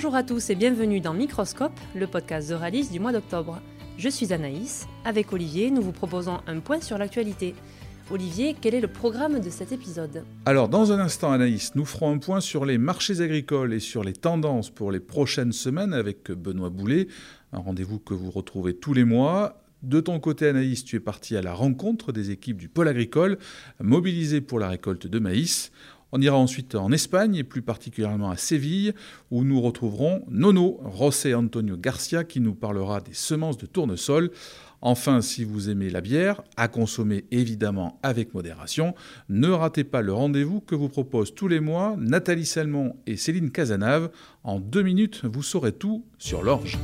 Bonjour à tous et bienvenue dans Microscope, le podcast de Ralis du mois d'octobre. Je suis Anaïs. Avec Olivier, nous vous proposons un point sur l'actualité. Olivier, quel est le programme de cet épisode? Alors, dans un instant, Anaïs, nous ferons un point sur les marchés agricoles et sur les tendances pour les prochaines semaines avec Benoît Boulet, un rendez-vous que vous retrouvez tous les mois. De ton côté, Anaïs, tu es parti à la rencontre des équipes du pôle agricole mobilisées pour la récolte de maïs. On ira ensuite en Espagne et plus particulièrement à Séville où nous retrouverons Nono, José Antonio Garcia qui nous parlera des semences de tournesol. Enfin, si vous aimez la bière, à consommer évidemment avec modération, ne ratez pas le rendez-vous que vous proposent tous les mois Nathalie Salmon et Céline Casanave. En deux minutes, vous saurez tout sur l'orge.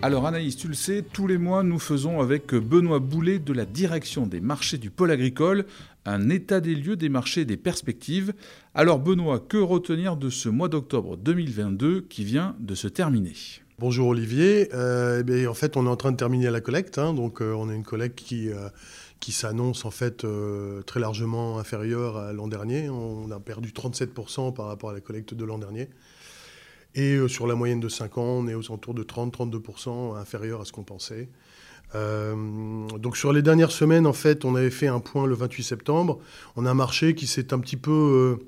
Alors Anaïs, tu le sais, tous les mois nous faisons avec Benoît Boulet de la direction des marchés du pôle agricole un état des lieux des marchés des perspectives. Alors Benoît, que retenir de ce mois d'octobre 2022 qui vient de se terminer? Bonjour Olivier. Euh, eh en fait, on est en train de terminer la collecte. Hein. donc, euh, on a une collecte qui, euh, s'annonce en fait très largement inférieure à l'an dernier. On a perdu 37% par rapport à la collecte de l'an dernier. Et sur la moyenne de 5 ans, on est aux alentours de 30-32% inférieur à ce qu'on pensait. Euh, donc sur les dernières semaines, en fait, on avait fait un point le 28 septembre. On a un marché qui s'est un petit peu, euh,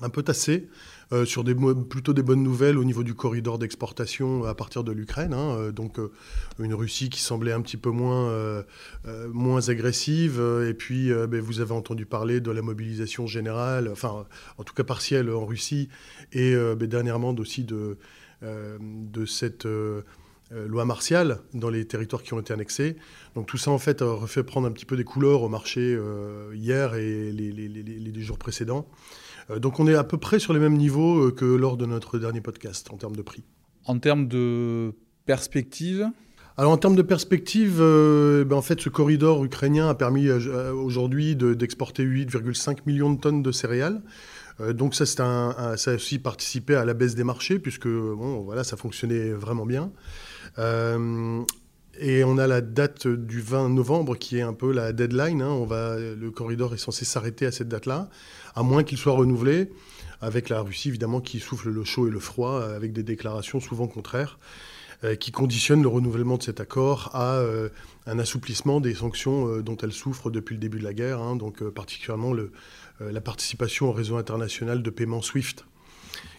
un peu tassé. Euh, sur des, plutôt des bonnes nouvelles au niveau du corridor d'exportation à partir de l'Ukraine. Hein, donc une Russie qui semblait un petit peu moins, moins agressive. et puis ben, vous avez entendu parler de la mobilisation générale, enfin en tout cas partielle en Russie, et ben, dernièrement aussi de, de cette loi martiale dans les territoires qui ont été annexés. Donc tout ça, en fait, a refait prendre un petit peu des couleurs au marché hier et les, les, les, les, jours précédents. Euh, donc on est à peu près sur les mêmes niveaux euh, que lors de notre dernier podcast en termes de prix. En termes de perspective? Alors en termes de perspective, euh, ben en fait ce corridor ukrainien a permis aujourd'hui d'exporter 8,5 millions de tonnes de céréales. donc ça, un, ça a aussi participé à la baisse des marchés puisque bon, voilà, ça fonctionnait vraiment bien. Et on a la date du 20 novembre qui est un peu la deadline. Hein. Le corridor est censé s'arrêter à cette date-là, à moins qu'il soit renouvelé, avec la Russie évidemment qui souffle le chaud et le froid, avec des déclarations souvent contraires, euh, qui conditionnent le renouvellement de cet accord à euh, un assouplissement des sanctions euh, dont elle souffre depuis le début de la guerre, hein. donc particulièrement la participation au réseau international de paiement SWIFT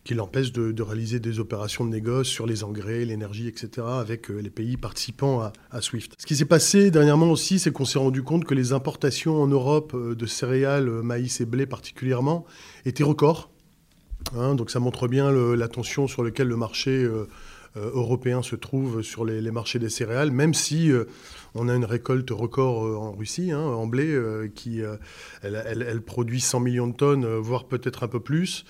qui l'empêche de, réaliser des opérations de négoce sur les engrais, l'énergie, etc., avec euh, les pays participants à, SWIFT. Ce qui s'est passé dernièrement aussi, c'est qu'on s'est rendu compte que les importations en Europe euh, de céréales, euh, maïs et blé particulièrement, étaient records. Hein. donc ça montre bien la tension sur laquelle le marché européen se trouve sur les, marchés des céréales, même si on a une récolte record en Russie, hein, en blé, qui elle, produit 100 millions de tonnes, voire peut-être un peu plus.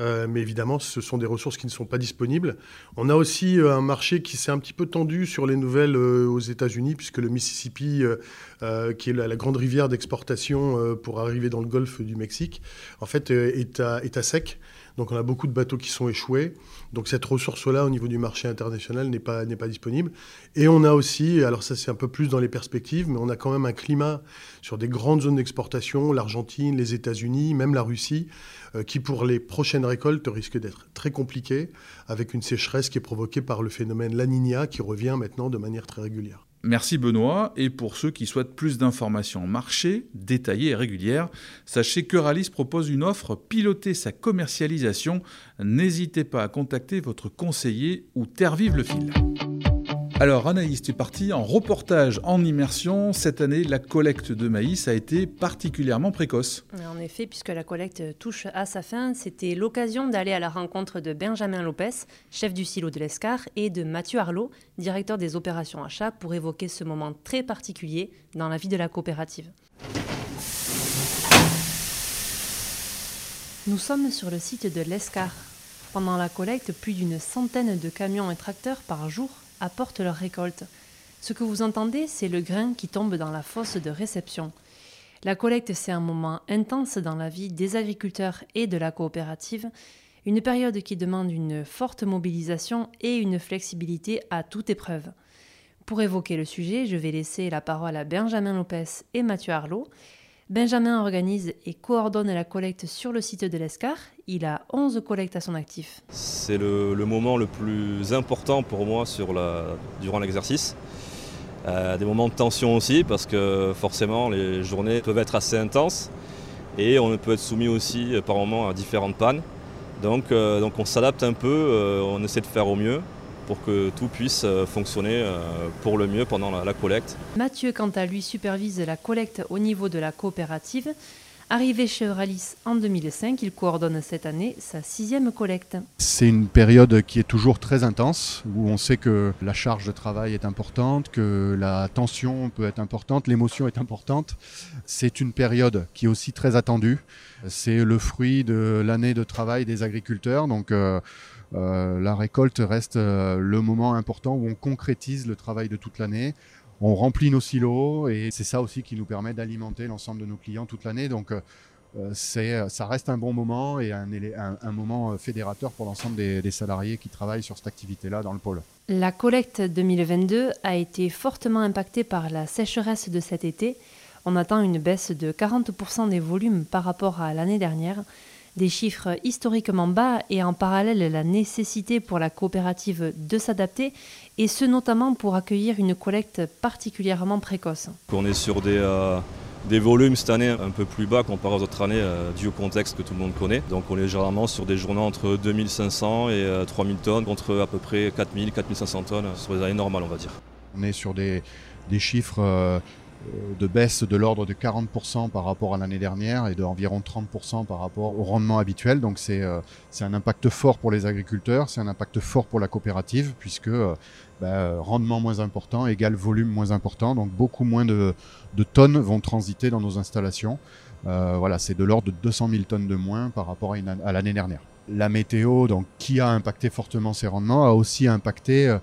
Euh, mais évidemment, ce sont des ressources qui ne sont pas disponibles. On a aussi euh, un marché qui s'est un petit peu tendu sur les nouvelles euh, aux États-Unis, puisque le Mississippi, qui est la, grande rivière d'exportation pour arriver dans le golfe du Mexique, en fait, est à sec. Donc on a beaucoup de bateaux qui sont échoués. Donc cette ressource-là au niveau du marché international n'est pas, disponible. Et on a aussi, alors ça c'est un peu plus dans les perspectives, mais on a quand même un climat sur des grandes zones d'exportation, l'Argentine, les États-Unis, même la Russie, euh, qui pour les prochaines récoltes risque d'être très compliqué, avec une sécheresse qui est provoquée par le phénomène La qui revient maintenant de manière très régulière. Merci Benoît. Et pour ceux qui souhaitent plus d'informations marché, détaillées et régulières, sachez que Ralis propose une offre piloter sa commercialisation. N'hésitez pas à contacter votre conseiller ou Terre Vive le fil. Alors Anaïs, tu es parti en reportage en immersion. Cette année, la collecte de maïs a été particulièrement précoce. En effet, puisque la collecte touche à sa fin, c'était l'occasion d'aller à la rencontre de Benjamin Lopez, chef du silo de l'Escar, et de Mathieu Arlot, directeur des opérations achats, pour évoquer ce moment très particulier dans la vie de la coopérative. Nous sommes sur le site de l'Escar. Pendant la collecte, plus d'une centaine de camions et tracteurs par jour apportent leur récolte. Ce que vous entendez, c'est le grain qui tombe dans la fosse de réception. La collecte, c'est un moment intense dans la vie des agriculteurs et de la coopérative, une période qui demande une forte mobilisation et une flexibilité à toute épreuve. Pour évoquer le sujet, je vais laisser la parole à Benjamin Lopez et Mathieu Arlot. Benjamin organise et coordonne la collecte sur le site de l'ESCAR. Il a 11 collectes à son actif. C'est le, moment le plus important pour moi durant l'exercice. Euh, des moments de tension aussi parce que forcément les journées peuvent être assez intenses et on peut être soumis aussi par moments à différentes pannes. Donc, euh, on s'adapte un peu, euh, on essaie de faire au mieux pour que tout puisse euh, fonctionner euh, pour le mieux pendant la, collecte. Mathieu, quant à lui, supervise la collecte au niveau de la coopérative. Arrivé chez Euralis en 2005, il coordonne cette année sa sixième collecte. C'est une période qui est toujours très intense, où on sait que la charge de travail est importante, que la tension peut être importante, l'émotion est importante. C'est une période qui est aussi très attendue. C'est le fruit de l'année de travail des agriculteurs, donc euh, euh, la récolte reste euh, le moment important où on concrétise le travail de toute l'année. On remplit nos silos et c'est ça aussi qui nous permet d'alimenter l'ensemble de nos clients toute l'année. Donc euh, ça reste un bon moment et un, moment fédérateur pour l'ensemble des, des, salariés qui travaillent sur cette activité-là dans le pôle. La collecte 2022 a été fortement impactée par la sécheresse de cet été. On attend une baisse de 40% des volumes par rapport à l'année dernière. Des chiffres historiquement bas et en parallèle la nécessité pour la coopérative de s'adapter, et ce notamment pour accueillir une collecte particulièrement précoce. On est sur des, euh, des volumes cette année un peu plus bas comparé aux autres années, euh, dû au contexte que tout le monde connaît. Donc on est généralement sur des journées entre 2500 et 3000 euh, tonnes, contre à peu près 4000, 4500 tonnes sur les années normales, on va dire. On est sur des, des chiffres de baisse de l'ordre de 40% par rapport à l'année dernière et d'environ 30% par rapport au rendement habituel. Donc euh, c'est un impact fort pour les agriculteurs, c'est un impact fort pour la coopérative puisque euh, bah, rendement moins important égale volume moins important. Donc beaucoup moins de, tonnes vont transiter dans nos installations. Euh, voilà, c'est de l'ordre de 200 000 tonnes de moins par rapport à, à l'année dernière. La météo, donc, qui a impacté fortement ces rendements, a aussi impacté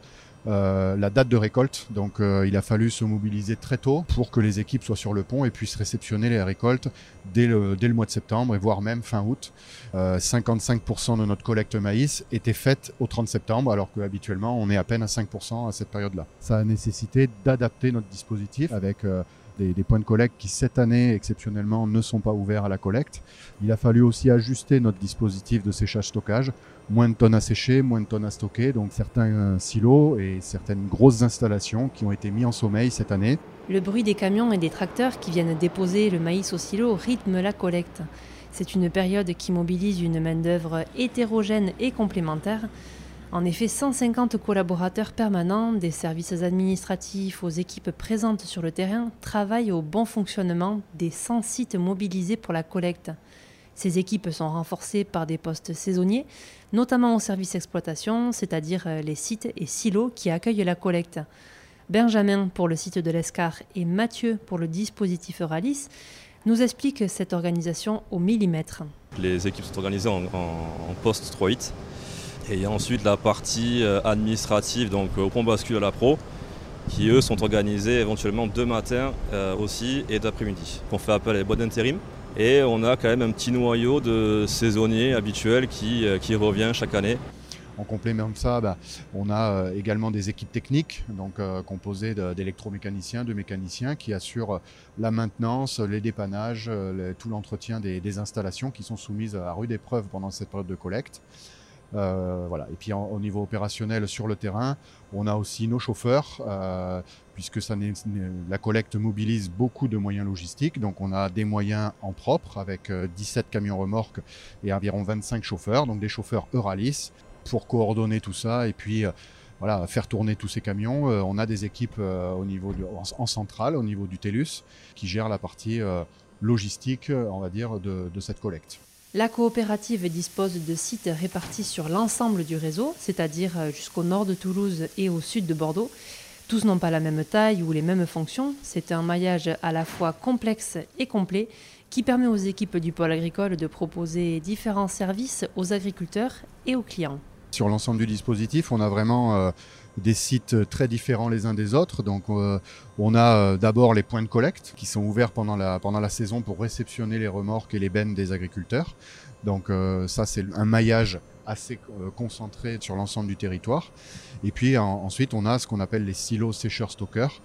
euh, la date de récolte. Donc euh, il a fallu se mobiliser très tôt pour que les équipes soient sur le pont et puissent réceptionner les récoltes dès le, dès le mois de septembre et voire même fin août. 55% euh, de notre collecte maïs était faite au 30 septembre alors qu'habituellement on est à peine à 5% à cette période-là. Ça a nécessité d'adapter notre dispositif avec des, points de collecte qui cette année exceptionnellement ne sont pas ouverts à la collecte. Il a fallu aussi ajuster notre dispositif de séchage-stockage, moins de tonnes à sécher, moins de tonnes à stocker, donc certains euh, silos et certaines grosses installations qui ont été mis en sommeil cette année. Le bruit des camions et des tracteurs qui viennent déposer le maïs au silo rythme la collecte. C'est une période qui mobilise une main-d'œuvre hétérogène et complémentaire. En effet, 150 collaborateurs permanents, des services administratifs aux équipes présentes sur le terrain, travaillent au bon fonctionnement des 100 sites mobilisés pour la collecte. Ces équipes sont renforcées par des postes saisonniers, notamment au service exploitation, c'est-à-dire euh, les sites et silos qui accueillent la collecte. Benjamin pour le site de l'ESCAR et Mathieu pour le dispositif Euralis nous expliquent cette organisation au millimètre. Les équipes sont organisées en, poste 3-8 et il y a ensuite la partie euh, administrative, donc euh, au pont bascule à la pro, qui eux sont organisés éventuellement deux matins euh, aussi et d'après-midi. On fait appel à des boîtes d'intérim et on a quand même un petit noyau de saisonniers habituels qui, qui revient chaque année. En complément de ça, bah, on a également des équipes techniques, donc composées d'électromécaniciens, de mécaniciens, qui assurent la maintenance, les dépannages, tout l'entretien des, des, installations qui sont soumises à rude épreuve pendant cette période de collecte. Euh, voilà. Et puis au niveau opérationnel sur le terrain, on a aussi nos chauffeurs, euh, puisque ça la collecte mobilise beaucoup de moyens logistiques. Donc on a des moyens en propre avec 17 euh, camions remorques et environ 25 chauffeurs, donc des chauffeurs Euralis, pour coordonner tout ça et puis voilà, faire tourner tous ces camions. on a des équipes au niveau en, centrale, au niveau du TELUS, qui gèrent la partie logistique, on va dire, de cette collecte. La coopérative dispose de sites répartis sur l'ensemble du réseau, c'est-à-dire euh, jusqu'au nord de Toulouse et au sud de Bordeaux. Tous n'ont pas la même taille ou les mêmes fonctions. C'est un maillage à la fois complexe et complet qui permet aux équipes du pôle agricole de proposer différents services aux agriculteurs et aux clients. Sur l'ensemble du dispositif, on a vraiment euh, des sites très différents les uns des autres. Donc euh, on a euh, d'abord les points de collecte qui sont ouverts pendant la, pendant la saison pour réceptionner les remorques et les bennes des agriculteurs. Donc ça c'est un maillage assez concentrés sur l'ensemble du territoire. Et puis ensuite, on a ce qu'on appelle les silos sécheurs-stockeurs,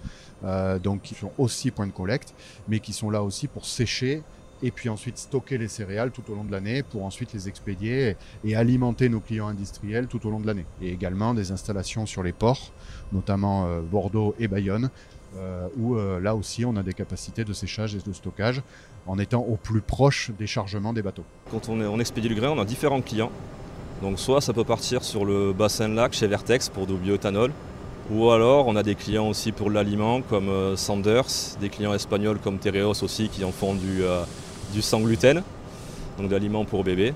donc qui sont aussi points de collecte, mais qui sont là aussi pour sécher et puis ensuite stocker les céréales tout au long de l'année pour ensuite les expédier et alimenter nos clients industriels tout au long de l'année. Et également des installations sur les ports, notamment euh, Bordeaux et Bayonne, euh, où euh, là aussi on a des capacités de séchage et de stockage en étant au plus proche des chargements des bateaux. Quand on, expédie le grain, on a différents clients. Donc soit ça peut partir sur le bassin de lac chez Vertex pour du bioéthanol, ou alors on a des clients aussi pour l'aliment comme Sanders, des clients espagnols comme Tereos aussi qui en font du, du sans gluten, donc d'aliments pour bébés.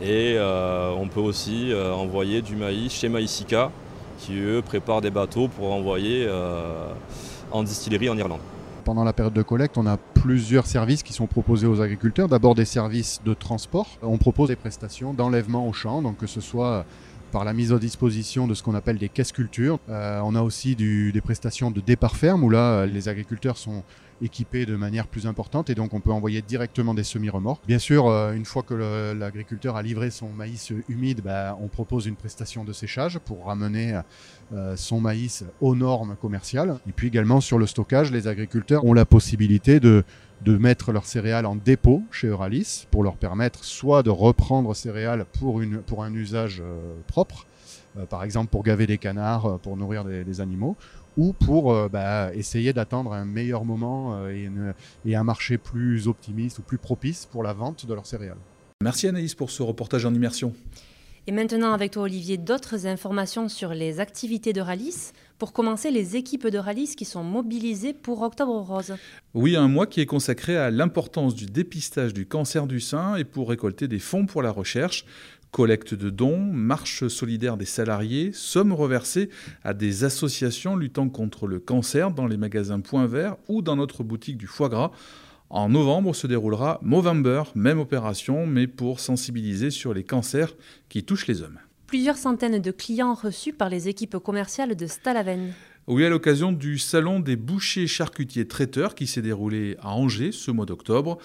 Et euh, on peut aussi euh, envoyer du maïs chez Maïsica, qui eux préparent des bateaux pour envoyer euh, en distillerie en Irlande. Pendant la période de collecte, on a plusieurs services qui sont proposés aux agriculteurs. D'abord des services de transport. On propose des prestations d'enlèvement au champ, donc que ce soit par la mise à disposition de ce qu'on appelle des caisses cultures. on a aussi des prestations de départ ferme où là, les agriculteurs sont équipés de manière plus importante et donc on peut envoyer directement des semi-remorques. Bien sûr, euh, une fois que l'agriculteur a livré son maïs humide, bah, on propose une prestation de séchage pour ramener euh, son maïs aux normes commerciales. Et puis également sur le stockage, les agriculteurs ont la possibilité de, de mettre leurs céréales en dépôt chez Euralis pour leur permettre soit de reprendre céréales pour, une, un usage euh, propre, par exemple pour gaver des canards, pour nourrir des animaux, ou pour euh, bah, essayer d'attendre un meilleur moment euh, et, un marché plus optimiste ou plus propice pour la vente de leurs céréales. Merci Anaïs pour ce reportage en immersion. Et maintenant avec toi Olivier, d'autres informations sur les activités de Ralis. Pour commencer, les équipes de Ralis qui sont mobilisées pour Octobre Rose. Oui, un mois qui est consacré à l'importance du dépistage du cancer du sein et pour récolter des fonds pour la recherche collecte de dons, marche solidaire des salariés, sommes reversées à des associations luttant contre le cancer dans les magasins Point Vert ou dans notre boutique du foie gras. En novembre se déroulera Movember, même opération, mais pour sensibiliser sur les cancers qui touchent les hommes. Plusieurs centaines de clients reçus par les équipes commerciales de Stalaven. Oui, à l'occasion du salon des bouchers charcutiers traiteurs qui s'est déroulé à Angers ce mois d'octobre.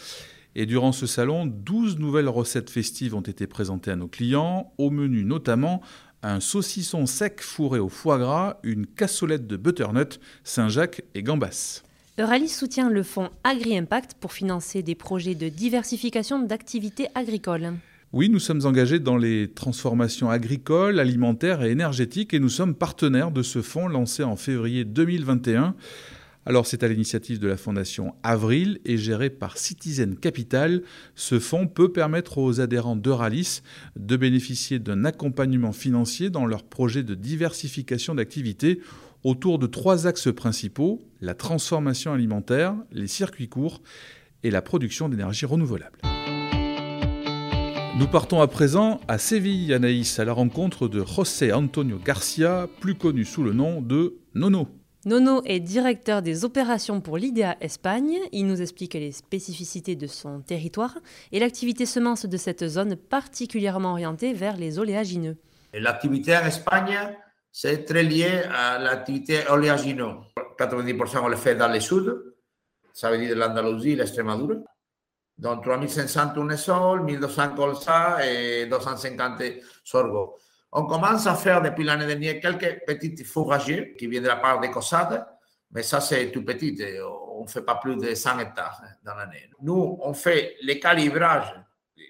Et durant ce salon, 12 nouvelles recettes festives ont été présentées à nos clients, au menu notamment un saucisson sec fourré au foie gras, une cassolette de butternut, Saint-Jacques et gambas. Euralis soutient le fonds Agri-Impact pour financer des projets de diversification d'activités agricoles. Oui, nous sommes engagés dans les transformations agricoles, alimentaires et énergétiques et nous sommes partenaires de ce fonds lancé en février 2021 alors c'est à l'initiative de la Fondation Avril et géré par Citizen Capital. Ce fonds peut permettre aux adhérents d'Euralis de bénéficier d'un accompagnement financier dans leurs projets de diversification d'activités autour de trois axes principaux, la transformation alimentaire, les circuits courts et la production d'énergie renouvelable. Nous partons à présent à Séville, Anaïs, à la rencontre de José Antonio Garcia, plus connu sous le nom de Nono. Nono est directeur des opérations pour l'IDEA Espagne. Il nous explique les spécificités de son territoire et l'activité semence de cette zone particulièrement orientée vers les oléagineux. L'activité en Espagne, c'est très lié à l'activité oléagineux. 90% on le fait dans le sud, ça veut dire l'Andalousie, l'Extremadura. Donc 3500 tournesol, 1200 colza et 250 sorgho. On commence à faire depuis l'année dernière quelques petits fourragers qui viennent de la part des Cossades, mais ça c'est tout petit, on ne fait pas plus de 100 hectares dans l'année. Nous, on fait les calibrages,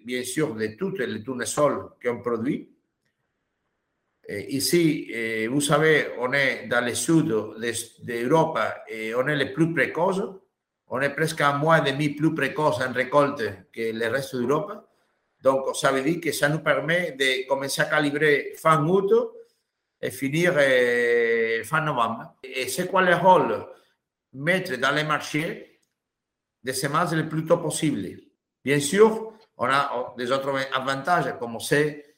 bien sûr, de tous les tournesols qu'on produit. Et ici, vous savez, on est dans le sud d'Europe et on est les plus précoces. On est presque un mois et demi plus précoce en récolte que le reste d'Europe. Donc, ça veut dire que ça nous permet de commencer à calibrer fin août et finir eh, fin novembre. Et c'est quoi le rôle Mettre dans les marchés des semences le plus tôt possible. Bien sûr, on a des autres avantages, comme c'est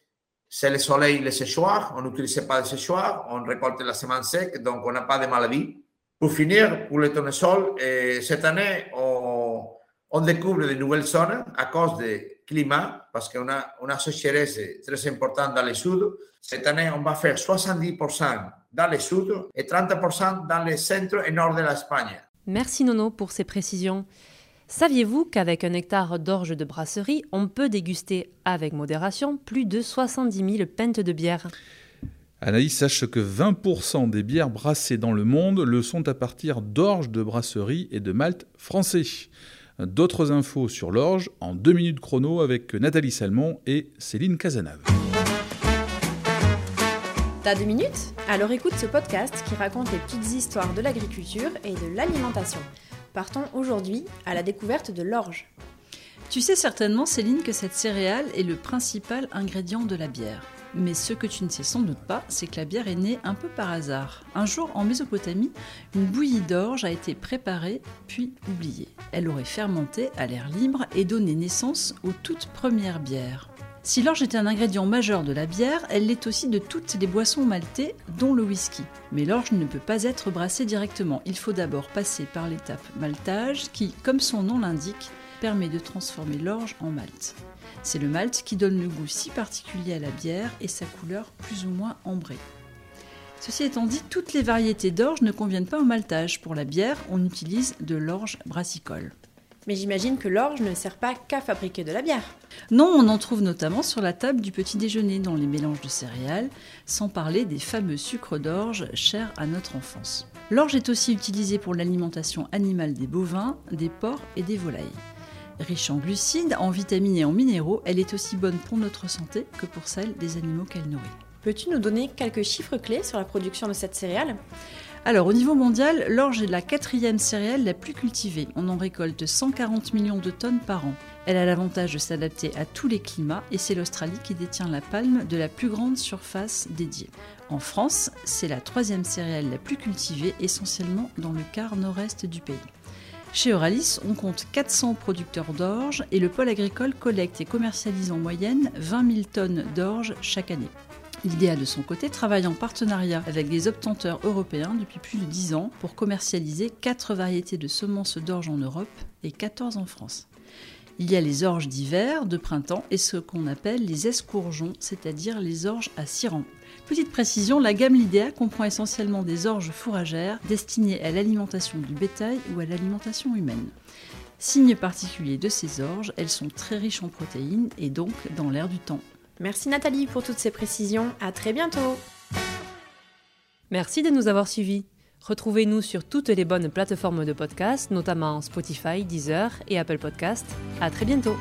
c'est le soleil, le séchoir. On n'utilise pas de séchoir, on récolte la semence sec, donc on n'a pas de maladie. Pour finir, pour le tournesol, eh, cette année, on, on découvre de nouvelles zones à cause des climat, parce qu'on a une sécheresse très importante dans le sud. Cette année, on va faire 70% dans le sud et 30% dans le centre et nord de l'Espagne. Merci Nono pour ces précisions. Saviez-vous qu'avec un hectare d'orge de brasserie, on peut déguster avec modération plus de 70 000 pintes de bière? Anaïs, sache que 20% des bières brassées dans le monde le sont à partir d'orge de brasserie et de malt français. D'autres infos sur l'orge en deux minutes chrono avec Nathalie Salmon et Céline Cazenave. T'as deux minutes? Alors écoute ce podcast qui raconte les petites histoires de l'agriculture et de l'alimentation. Partons aujourd'hui à la découverte de l'orge. Tu sais certainement, Céline, que cette céréale est le principal ingrédient de la bière. Mais ce que tu ne sais sans doute pas, c'est que la bière est née un peu par hasard. Un jour, en Mésopotamie, une bouillie d'orge a été préparée, puis oubliée. Elle aurait fermenté à l'air libre et donné naissance aux toutes premières bières. Si l'orge est un ingrédient majeur de la bière, elle l'est aussi de toutes les boissons maltées, dont le whisky. Mais l'orge ne peut pas être brassée directement. Il faut d'abord passer par l'étape maltage qui, comme son nom l'indique, permet de transformer l'orge en malt. C'est le malt qui donne le goût si particulier à la bière et sa couleur plus ou moins ambrée. Ceci étant dit, toutes les variétés d'orge ne conviennent pas au maltage. Pour la bière, on utilise de l'orge brassicole. Mais j'imagine que l'orge ne sert pas qu'à fabriquer de la bière. Non, on en trouve notamment sur la table du petit déjeuner dans les mélanges de céréales, sans parler des fameux sucres d'orge chers à notre enfance. L'orge est aussi utilisée pour l'alimentation animale des bovins, des porcs et des volailles. Riche en glucides, en vitamines et en minéraux, elle est aussi bonne pour notre santé que pour celle des animaux qu'elle nourrit. Peux-tu nous donner quelques chiffres clés sur la production de cette céréale? Alors au niveau mondial, l'orge est la quatrième céréale la plus cultivée. On en récolte 140 millions de tonnes par an. Elle a l'avantage de s'adapter à tous les climats et c'est l'Australie qui détient la palme de la plus grande surface dédiée. En France, c'est la troisième céréale la plus cultivée, essentiellement dans le quart nord-est du pays. Chez Euralis, on compte 400 producteurs d'orge et le pôle agricole collecte et commercialise en moyenne 20 000 tonnes d'orge chaque année. L'IDEA, de son côté, travaille en partenariat avec des obtenteurs européens depuis plus de 10 ans pour commercialiser 4 variétés de semences d'orge en Europe et 14 en France. Il y a les orges d'hiver, de printemps et ce qu'on appelle les escourgeons, c'est-à-dire les orges à rangs. Petite précision, la gamme Lidea comprend essentiellement des orges fourragères destinées à l'alimentation du bétail ou à l'alimentation humaine. Signe particulier de ces orges, elles sont très riches en protéines et donc dans l'air du temps. Merci Nathalie pour toutes ces précisions. À très bientôt. Merci de nous avoir suivis. Retrouvez-nous sur toutes les bonnes plateformes de podcast, notamment Spotify, Deezer et Apple Podcast. À très bientôt.